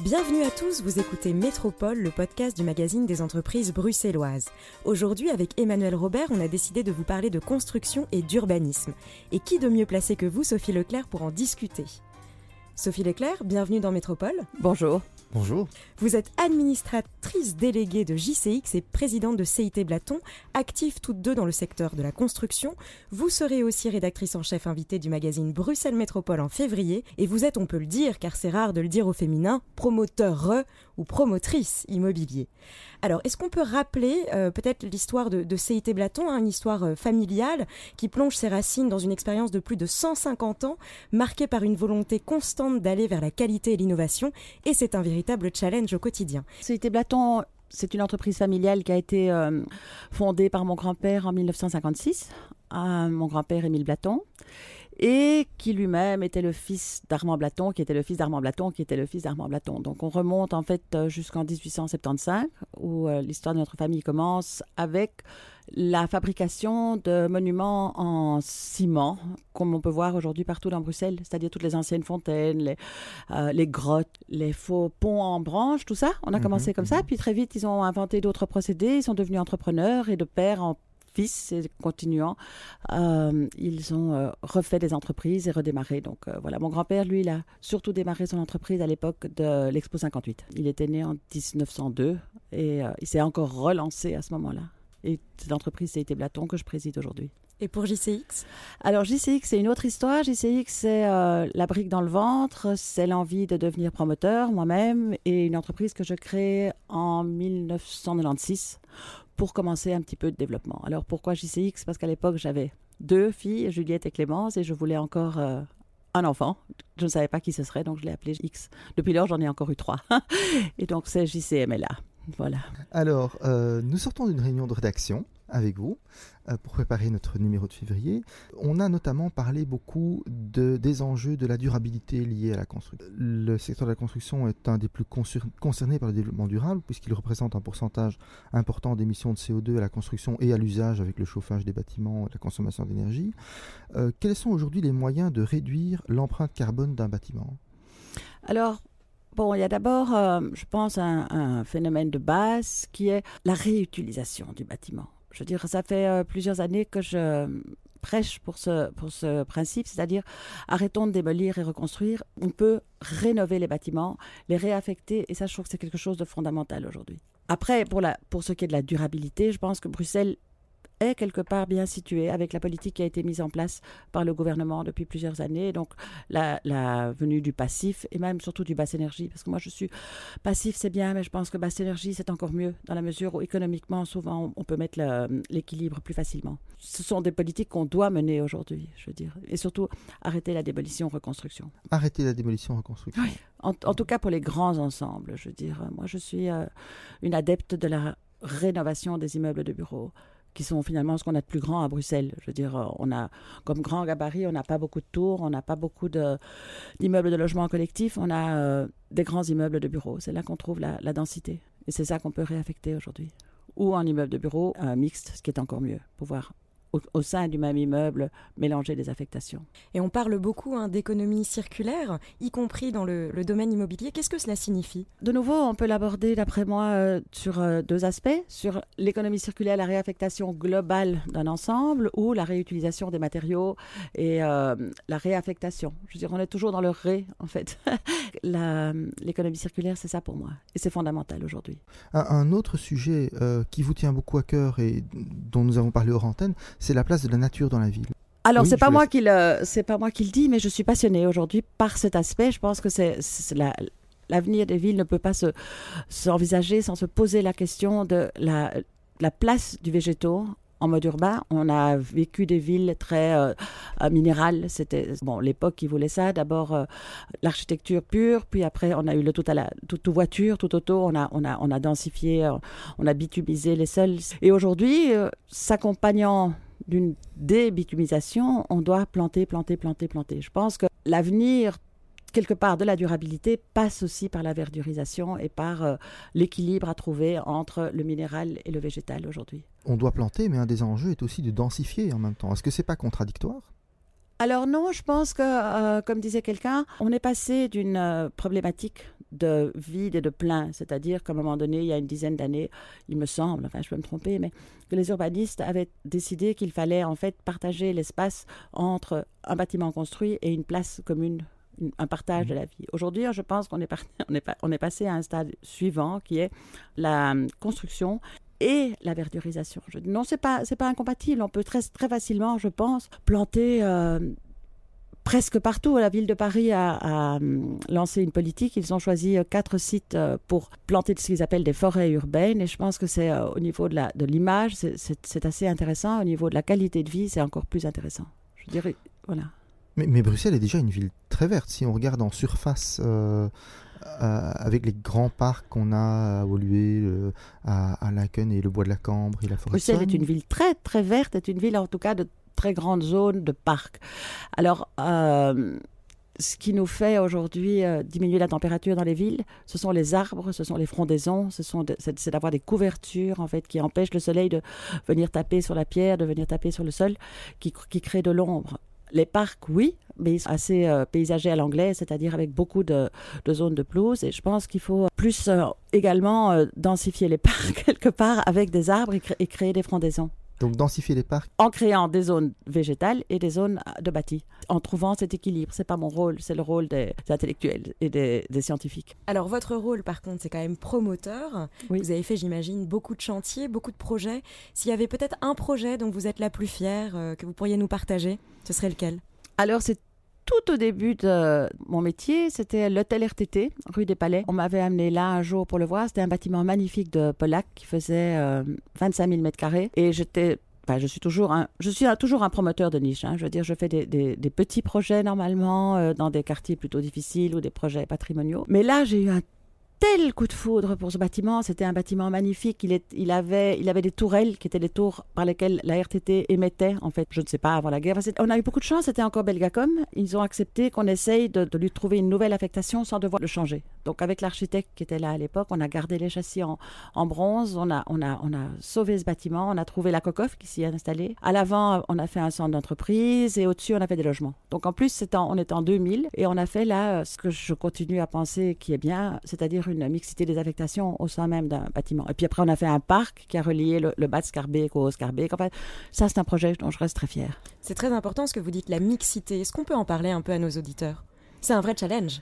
Bienvenue à tous, vous écoutez Métropole, le podcast du magazine des entreprises bruxelloises. Aujourd'hui, avec Emmanuel Robert, on a décidé de vous parler de construction et d'urbanisme. Et qui de mieux placé que vous, Sophie Leclerc, pour en discuter? Sophie Leclerc, bienvenue dans Métropole. Bonjour. Bonjour. Vous êtes administratrice déléguée de JCX et présidente de CIT Blaton, active toutes deux dans le secteur de la construction. Vous serez aussi rédactrice en chef invitée du magazine Bruxelles Métropole en février et vous êtes, on peut le dire, car c'est rare de le dire au féminin, promoteur ou promotrice immobilier. Alors, est-ce qu'on peut rappeler euh, peut-être l'histoire de, CIT Blaton, hein, une histoire euh, familiale qui plonge ses racines dans une expérience de plus de 150 ans, marquée par une volonté constante d'aller vers la qualité et l'innovation, et c'est un véritable challenge au quotidien. CIT Blaton, c'est une entreprise familiale qui a été euh, fondée par mon grand-père en 1956, mon grand-père Émile Blaton et qui lui-même était le fils d'Armand Blaton, qui était le fils d'Armand Blaton, qui était le fils d'Armand Blaton. Donc on remonte en fait euh, jusqu'en 1875, où euh, l'histoire de notre famille commence avec la fabrication de monuments en ciment, comme on peut voir aujourd'hui partout dans Bruxelles, c'est-à-dire toutes les anciennes fontaines, les, euh, les, grottes, les faux ponts en branches, tout ça. On a mhm, commencé comme ça, mhm. puis très vite ils ont inventé d'autres procédés, ils sont devenus entrepreneurs et de père en fils et continuant, euh, ils ont euh, refait des entreprises et redémarré. Donc euh, voilà, mon grand-père, lui, il a surtout démarré son entreprise à l'époque de l'Expo 58. Il était né en 1902 et il s'est encore relancé à ce moment-là. Et cette entreprise, c'est Blaton que je préside aujourd'hui. Et pour JCX Alors JCX, c'est une autre histoire. JCX, c'est la brique dans le ventre, c'est l'envie de devenir promoteur moi-même et une entreprise que je crée en 1996 pour commencer un petit peu de développement. Alors pourquoi JCX Parce qu'à l'époque, j'avais deux filles, Juliette et Clémence, et je voulais encore euh, un enfant. Je ne savais pas qui ce serait, donc je l'ai appelé X. Depuis lors, j'en ai encore eu trois. et donc c'est JCMLA. Voilà. Alors, euh, nous sortons d'une réunion de rédaction avec vous euh, pour préparer notre numéro de février. On a notamment parlé beaucoup de, des enjeux de la durabilité liée à la construction. Le secteur de la construction est un des plus concernés par le développement durable puisqu'il représente un pourcentage important d'émissions de CO2 à la construction et à l'usage avec le chauffage des bâtiments et la consommation d'énergie. Euh, quels sont aujourd'hui les moyens de réduire l'empreinte carbone d'un bâtiment? Alors, Bon, il y a d'abord, euh, je pense, un, phénomène de base qui est la réutilisation du bâtiment. Je veux dire, ça fait euh, plusieurs années que je prêche pour ce, principe, c'est-à-dire arrêtons de démolir et reconstruire. On peut rénover les bâtiments, les réaffecter, et ça, je trouve que c'est quelque chose de fondamental aujourd'hui. Après, pour ce qui est de la durabilité, je pense que Bruxelles est quelque part bien situé avec la politique qui a été mise en place par le gouvernement depuis plusieurs années. Donc la, venue du passif et même surtout du basse énergie, parce que moi je suis passif, c'est bien, mais je pense que basse énergie c'est encore mieux dans la mesure où économiquement souvent on peut mettre l'équilibre plus facilement. Ce sont des politiques qu'on doit mener aujourd'hui, je veux dire, et surtout arrêter la démolition reconstruction. Arrêter la démolition reconstruction. Oui. En, tout cas pour les grands ensembles, je veux dire. Moi je suis euh, une adepte de la rénovation des immeubles de bureaux qui sont finalement ce qu'on a de plus grand à Bruxelles. Je veux dire, euh, on a comme grand gabarit, on n'a pas beaucoup de tours, on n'a pas beaucoup d'immeubles de, logement collectif, on a euh, des grands immeubles de bureaux. C'est là qu'on trouve la, densité. Et c'est ça qu'on peut réaffecter aujourd'hui. Ou en immeuble de bureau mixte, ce qui est encore mieux, pouvoir au, sein du même immeuble mélanger des affectations. Et on parle beaucoup hein, d'économie circulaire, y compris dans le, domaine immobilier. Qu'est-ce que cela signifie? De nouveau, on peut l'aborder, d'après moi, euh, sur euh, deux aspects. Sur l'économie circulaire, la réaffectation globale d'un ensemble ou la réutilisation des matériaux et euh, la réaffectation. Je veux dire, on est toujours dans le ré, en fait. l'économie circulaire, c'est ça pour moi. Et c'est fondamental aujourd'hui. Un, autre sujet qui vous tient beaucoup à cœur et dont nous avons parlé hors antenne, c'est la place de la nature dans la ville. Alors, c'est pas, moi qui le, c'est pas moi qui le dis, mais je suis passionnée aujourd'hui par cet aspect. Je pense que c'est, l'avenir des villes ne peut pas se, s'envisager sans se poser la question de la, la place du végétaux en mode urbain. On a vécu des villes très euh, euh, minérales. C'était bon l'époque qui voulait ça. D'abord euh, l'architecture pure, puis après on a eu le tout à la tout, voiture, tout auto. On a on a on a densifié, on a bitumisé les sols. Et aujourd'hui, s'accompagnant d'une débitumisation, on doit planter, planter, planter, planter. Je pense que l'avenir quelque part de la durabilité passe aussi par la verdurisation et par euh, l'équilibre à trouver entre le minéral et le végétal aujourd'hui. On doit planter, mais un des enjeux est aussi de densifier en même temps. Est-ce que c'est pas contradictoire? Alors non, je pense que, euh, comme disait quelqu'un, on est passé d'une euh, problématique de vide et de plein. C'est-à-dire qu'à un moment donné, il y a une dizaine d'années, il me semble, enfin je peux me tromper, mais que les urbanistes avaient décidé qu'il fallait en fait partager l'espace entre un bâtiment construit et une place commune un partage de la vie. Aujourd'hui, je pense qu'on est, on est, on est passé à un stade suivant qui est la construction et la verdurisation. Non, c'est pas pas incompatible. On peut très très facilement, je pense, planter euh, presque partout. La ville de Paris a, hum, lancé une politique. Ils ont choisi euh, quatre sites euh, pour planter ce qu'ils appellent des forêts urbaines. Et je pense que c'est au niveau de l'image, c'est assez intéressant. Au niveau de la qualité de vie, c'est encore plus intéressant. Je dirais, voilà. Mais, mais, Bruxelles est déjà une ville très verte. Si on regarde en surface, avec les grands parcs qu'on a à euh, à, Laken et le bois de la Cambre et la forêt Bruxelles est une ville très très verte, est une ville en tout cas de très grandes zones de parcs. Alors, euh, ce qui nous fait aujourd'hui diminuer la température dans les villes, ce sont les arbres, ce sont les frondaisons, ce sont c'est d'avoir des couvertures en fait qui empêchent le soleil de venir taper sur la pierre, de venir taper sur le sol, qui, qui créent de l'ombre. Les parcs, oui, mais assez euh, paysagers à l'anglais, c'est-à-dire avec beaucoup de, zones de pelouse. Et je pense qu'il faut plus euh, également euh, densifier les parcs quelque part avec des arbres et créer des frondaisons. Donc densifier les parcs En créant des zones végétales et des zones de bâti, en trouvant cet équilibre. C'est pas mon rôle, c'est le rôle des, intellectuels et des, scientifiques. Alors votre rôle, par contre, c'est quand même promoteur. Vous avez fait, j'imagine, beaucoup de chantiers, beaucoup de projets. S'il y avait peut-être un projet dont vous êtes la plus fière, euh, que vous pourriez nous partager, ce serait lequel? Alors c'est tout au début de mon métier, c'était l'hôtel RTT, rue des Palais. On m'avait amené là un jour pour le voir. C'était un bâtiment magnifique de Polac qui faisait 25 000 mètres carrés. Et j'étais je suis toujours un, je suis toujours un promoteur de niche. Hein. Je veux dire, je fais des, des, petits projets normalement euh, dans des quartiers plutôt difficiles ou des projets patrimoniaux. Mais là, j'ai eu un tel coup de foudre pour ce bâtiment. C'était un bâtiment magnifique. Il, avait, des tourelles qui étaient les tours par lesquelles la RTT émettait, en fait, je ne sais pas, avant la guerre. on a eu beaucoup de chance. C'était encore Belgacom. Ils ont accepté qu'on essaye de, lui trouver une nouvelle affectation sans devoir le changer. Donc, avec l'architecte qui était là à l'époque, on a gardé les châssis en, bronze. On a, sauvé ce bâtiment. On a trouvé la cocoff qui s'y est installée. À l'avant, on a fait un centre d'entreprise et au-dessus, on a fait des logements. Donc, en plus, on est en 2000 et on a fait là ce que je continue à penser qui est bien, c'est-à-dire une mixité des affectations au sein même d'un bâtiment. Et puis après, on a fait un parc qui a relié le, bas de Scarbeck au Scarbeck. En fait, ça, c'est un projet dont je reste très fière. C'est très important ce que vous dites, la mixité. Est-ce qu'on peut en parler un peu à nos auditeurs? C'est un vrai challenge.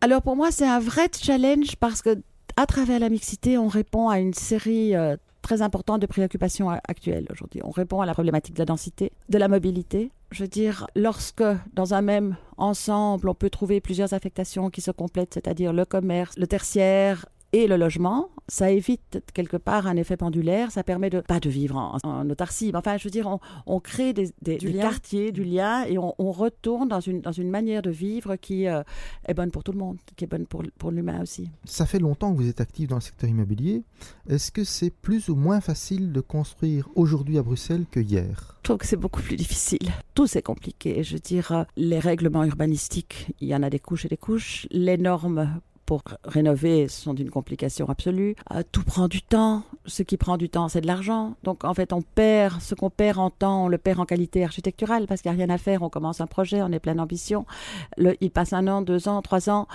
Alors pour moi, c'est un vrai challenge parce que à travers la mixité, on répond à une série euh, très important de préoccupations actuelles aujourd'hui. On répond à la problématique de la densité, de la mobilité. Je veux dire, lorsque dans un même ensemble, on peut trouver plusieurs affectations qui se complètent, c'est-à-dire le commerce, le tertiaire et le logement, ça évite quelque part un effet pendulaire, ça permet de pas de vivre en, autarcie, enfin je veux dire, on, crée des, quartiers, du lien, et on, retourne dans une, dans une manière de vivre qui euh, est bonne pour tout le monde, qui est bonne pour, pour l'humain aussi. Ça fait longtemps que vous êtes actif dans le secteur immobilier. Est-ce que c'est plus ou moins facile de construire aujourd'hui à Bruxelles que hier? Je trouve que c'est beaucoup plus difficile. Tout c'est compliqué. Je veux dire, euh, les règlements urbanistiques, il y en a des couches et des couches. Les normes pour rénover sont d'une complication absolue. Euh, tout prend du temps. Ce qui prend du temps, c'est de l'argent. Donc en fait, on perd ce qu'on perd en temps, on le perd en qualité architecturale parce qu'il n'y a rien à faire. On commence un projet, on est plein d'ambition. Il passe un an, deux ans, trois ans,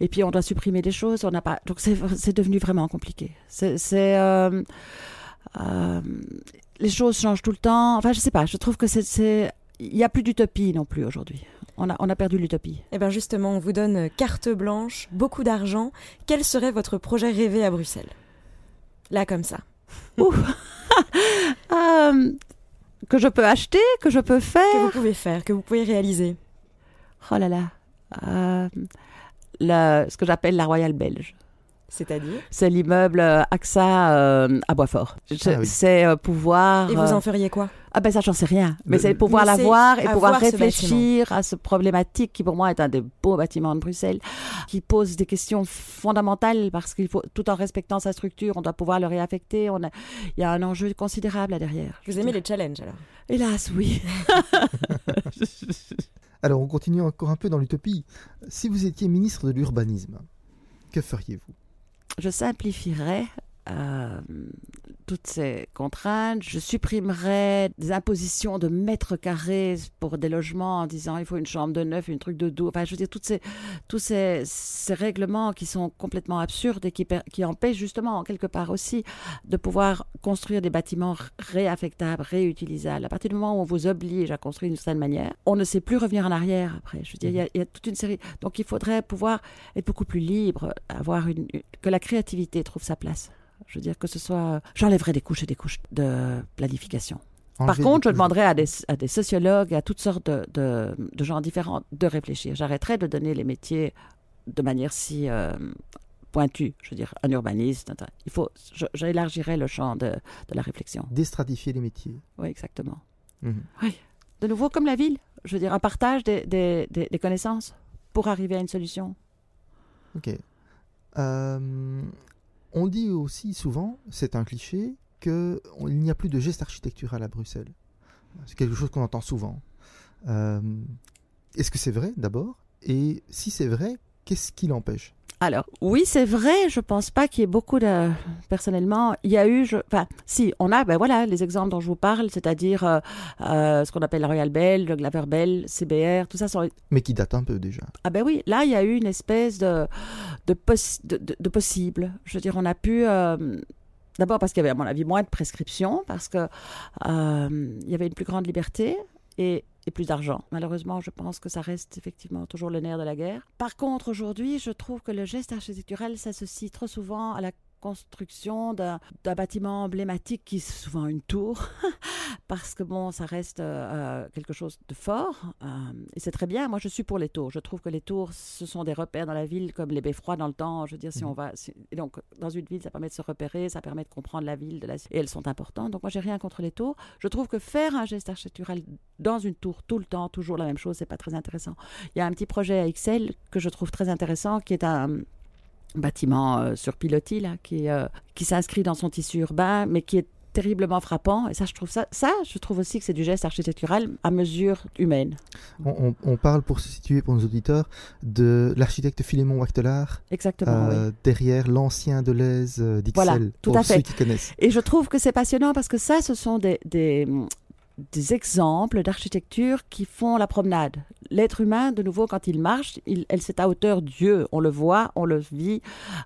et puis on doit supprimer des choses. On n'a pas. Donc c'est devenu vraiment compliqué. C'est euh, euh, les choses changent tout le temps. Enfin, je sais pas. Je trouve que c'est il n'y a plus d'utopie non plus aujourd'hui on a, perdu l'utopie. Eh bien justement, on vous donne carte blanche, beaucoup d'argent. Quel serait votre projet rêvé à Bruxelles? Là, comme ça. Euh, que je peux acheter, que je peux faire? Que vous pouvez faire, que vous pouvez réaliser. Oh là là. Euh, ce que j'appelle la Royale Belge. C'est-à-dire? C'est l'immeuble euh, AXA euh, à Boisfort. Ah c'est euh, pouvoir. Et vous en feriez quoi? Ah ben ça, j'en sais rien. Mais c'est pouvoir la voir et pouvoir réfléchir à ce problématique qui pour moi est un des beaux bâtiments de Bruxelles, qui pose des questions fondamentales parce qu'il faut, tout en respectant sa structure, on doit pouvoir le réaffecter. On a, il y a un enjeu considérable là derrière. Vous aimez les challenges alors Hélas, oui. alors on continue encore un peu dans l'utopie. Si vous étiez ministre de l'urbanisme, que feriez-vous? Je simplifierais euh, toutes ces contraintes. Je supprimerais des impositions de mètres carrés pour des logements en disant il faut une chambre de neuf, une truc de dos. Enfin, je veux dire, toutes ces, tous ces, règlements qui sont complètement absurdes et qui, qui empêchent justement, quelque part aussi, de pouvoir construire des bâtiments réaffectables, réutilisables. À partir du moment où on vous oblige à construire d'une certaine manière, on ne sait plus revenir en arrière après. Je veux dire, il y, a, il y a toute une série. Donc, il faudrait pouvoir être beaucoup plus libre, avoir une, que la créativité trouve sa place. Je veux dire que ce soit. J'enlèverai des couches et des couches de planification. Par contre, je demanderais à des, à des, sociologues, à toutes sortes de, de, de, gens différents de réfléchir. J'arrêterai de donner les métiers de manière si euh, pointue. Je veux dire, un urbaniste. Il faut. J'élargirai le champ de, de, la réflexion. Déstratifier les métiers. Oui, exactement. Mmh. Oui. De nouveau, comme la ville. Je veux dire, un partage des, des, des connaissances pour arriver à une solution. Ok. Euh, on dit aussi souvent, c'est un cliché, qu'il n'y a plus de geste architectural à Bruxelles. C'est quelque chose qu'on entend souvent. Euh, Est-ce que c'est vrai d'abord? Et si c'est vrai, qu'est-ce qui l'empêche? Alors, oui, c'est vrai, je pense pas qu'il y ait beaucoup de... Personnellement, il y a eu... Je... Enfin, si, on a, ben voilà, les exemples dont je vous parle, c'est-à-dire euh, euh, ce qu'on appelle la Royal Bell, le Glaver Bell, CBR, tout ça sont... Mais qui date un peu déjà. Ah ben oui, là, il y a eu une espèce de, de, pos... de, de, de possible. Je veux dire, on a pu... Euh... D'abord parce qu'il y avait, à mon avis, moins de prescriptions, parce qu'il euh, y avait une plus grande liberté. Et et plus d'argent. Malheureusement, je pense que ça reste effectivement toujours le nerf de la guerre. Par contre, aujourd'hui, je trouve que le geste architectural s'associe trop souvent à la construction d'un bâtiment emblématique qui est souvent une tour, parce que bon, ça reste euh, quelque chose de fort, euh, et c'est très bien. Moi, je suis pour les tours. Je trouve que les tours, ce sont des repères dans la ville, comme les beffrois dans le temps. Je veux dire, si on va... Si, et donc, dans une ville, ça permet de se repérer, ça permet de comprendre la ville, de la, et elles sont importantes. Donc, moi, j'ai rien contre les tours. Je trouve que faire un geste architectural dans une tour, tout le temps, toujours la même chose, c'est pas très intéressant. Il y a un petit projet à Excel que je trouve très intéressant, qui est un bâtiment euh, sur pilotis là, qui, euh, qui s'inscrit dans son tissu urbain, mais qui est terriblement frappant. Et ça, je trouve ça, ça, je trouve aussi que c'est du geste architectural à mesure humaine. On, on, on, parle pour se situer pour nos auditeurs de l'architecte Philémon Wachtelard. Exactement. Euh, oui. Derrière l'ancien Deleuze d'Ixelles. Voilà, tout pour à fait. ceux qui connaissent. Et je trouve que c'est passionnant parce que ça, ce sont des, des des exemples d'architecture qui font la promenade. L'être humain, de nouveau, quand il marche, il, elle c'est à hauteur Dieu. On le voit, on le vit.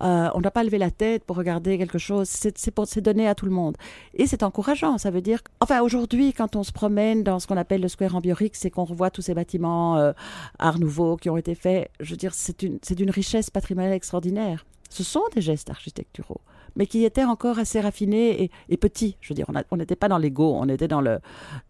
Euh, on doit pas lever la tête pour regarder quelque chose. C'est donné à tout le monde. Et c'est encourageant. Ça veut dire. Enfin, aujourd'hui, quand on se promène dans ce qu'on appelle le Square Ambiorix et qu'on revoit tous ces bâtiments euh, Art Nouveau qui ont été faits, je veux dire, c'est d'une richesse patrimoniale extraordinaire. Ce sont des gestes architecturaux mais qui étaient encore assez raffinés et, et petits. Je veux dire, on n'était pas dans l'ego, on était dans le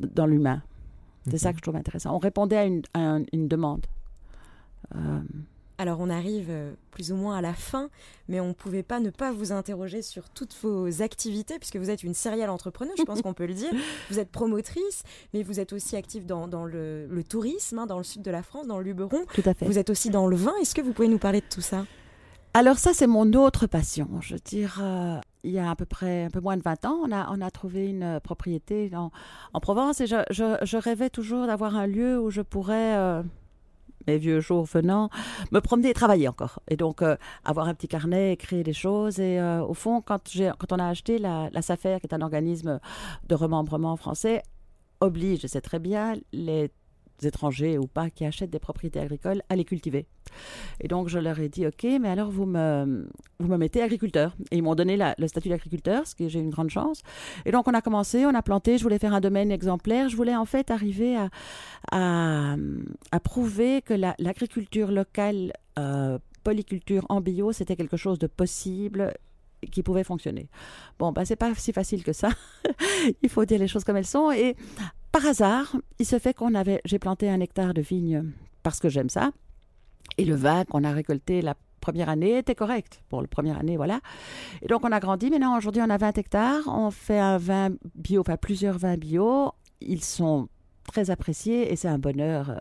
dans l'humain. C'est mm -hmm. ça que je trouve intéressant. On répondait à une, à une demande. Euh... Alors on arrive euh, plus ou moins à la fin, mais on ne pouvait pas ne pas vous interroger sur toutes vos activités, puisque vous êtes une serial entrepreneur, je pense qu'on peut le dire. Vous êtes promotrice, mais vous êtes aussi active dans, dans le, le, tourisme, hein, dans le sud de la France, dans le Luberon. Tout à fait. Vous êtes aussi dans le vin. Est-ce que vous pouvez nous parler de tout ça? Alors ça, c'est mon autre passion. Je veux dire, euh, il y a à peu près un peu moins de 20 ans, on a, on a trouvé une propriété en, en Provence et je, je, rêvais toujours d'avoir un lieu où je pourrais, euh, mes vieux jours venant, me promener et travailler encore. Et donc, euh, avoir un petit carnet, écrire des choses. Et euh, au fond, quand, quand on a acheté la, la SAFER, qui est un organisme de remembrement français, oblige, sais très bien, les étrangers ou pas qui achètent des propriétés agricoles à les cultiver. Et donc je leur ai dit ok, mais alors vous me vous me mettez agriculteur. Et ils m'ont donné le statut d'agriculteur, ce qui j'ai une grande chance. Et donc on a commencé, on a planté. Je voulais faire un domaine exemplaire. Je voulais en fait arriver à à, prouver que l'agriculture la, locale euh, polyculture en bio, c'était quelque chose de possible qui pouvait fonctionner. Bon, ben, c'est pas si facile que ça. Il faut dire les choses comme elles sont. Et par hasard, il se fait qu'on avait, j'ai planté un hectare de vignes parce que j'aime ça. Et le vin qu'on a récolté la première année était correct. Pour la première année, voilà. Et donc, on a grandi. Maintenant, aujourd'hui, on a 20 hectares. On fait un vin bio, enfin plusieurs vins bio. Ils sont très apprécié et c'est un bonheur euh,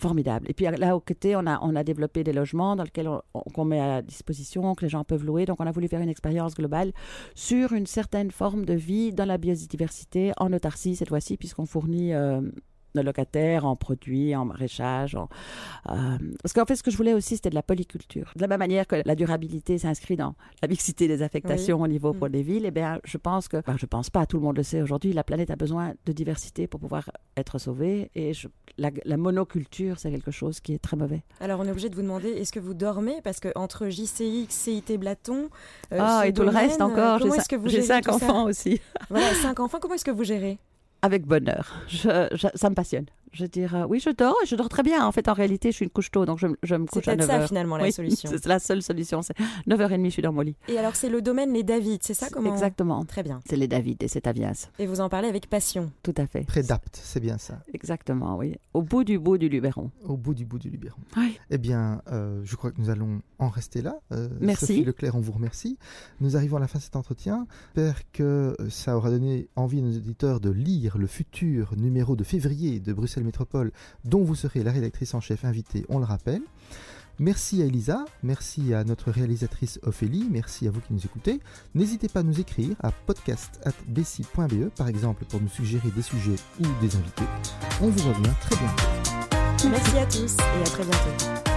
formidable. Et puis là, au côté, on a, on a développé des logements dans lesquels on, met à disposition, que les gens peuvent louer. Donc, on a voulu faire une expérience globale sur une certaine forme de vie dans la biodiversité, en autarcie cette fois-ci, puisqu'on fournit euh, nos locataires en produits, en maraîchage. En, euh, parce qu'en fait, ce que je voulais aussi, c'était de la polyculture. De la même manière que la durabilité s'inscrit dans la mixité des affectations au niveau pour les villes, eh bien, je pense que, enfin, je pense pas, tout le monde le sait aujourd'hui, la planète a besoin de diversité pour pouvoir être sauvée. Et la, la, monoculture, c'est quelque chose qui est très mauvais. Alors, on est obligé de vous demander, est-ce que vous dormez? Parce que entre JCX, CIT Blaton, euh, ah, et tout le reste encore, j'ai cinq enfants aussi. Voilà, cinq enfants, comment est-ce que vous gérez? Avec bonheur. ça me passionne. Je veux dire, euh, oui, je dors et je dors très bien. En fait, en réalité, je suis une couche tôt, donc je, me couche à 9h. C'est ça finalement la solution. C'est la seule solution. C'est 9h30, je suis dans mon lit. Et alors, c'est le domaine Les David, c'est ça comment Exactement. Très bien. C'est Les David et c'est Avias. Et vous en parlez avec passion. Tout à fait. Prédapte, c'est bien ça. Exactement, oui. Au bout du bout du Luberon. Au bout du bout du Luberon. Oui. Eh bien, euh, je crois que nous allons en rester là. Euh, Merci. Sophie Leclerc, on vous remercie. Nous arrivons à la fin de cet entretien. J'espère que ça aura donné envie à nos auditeurs de lire le futur numéro de février de Bruxelles Métropole dont vous serez la rédactrice en chef invitée, on le rappelle. Merci à Elisa, merci à notre réalisatrice Ophélie, merci à vous qui nous écoutez. N'hésitez pas à nous écrire à podcast.bessie.be par exemple pour nous suggérer des sujets ou des invités. On vous revient très bientôt. Merci à tous et à très bientôt.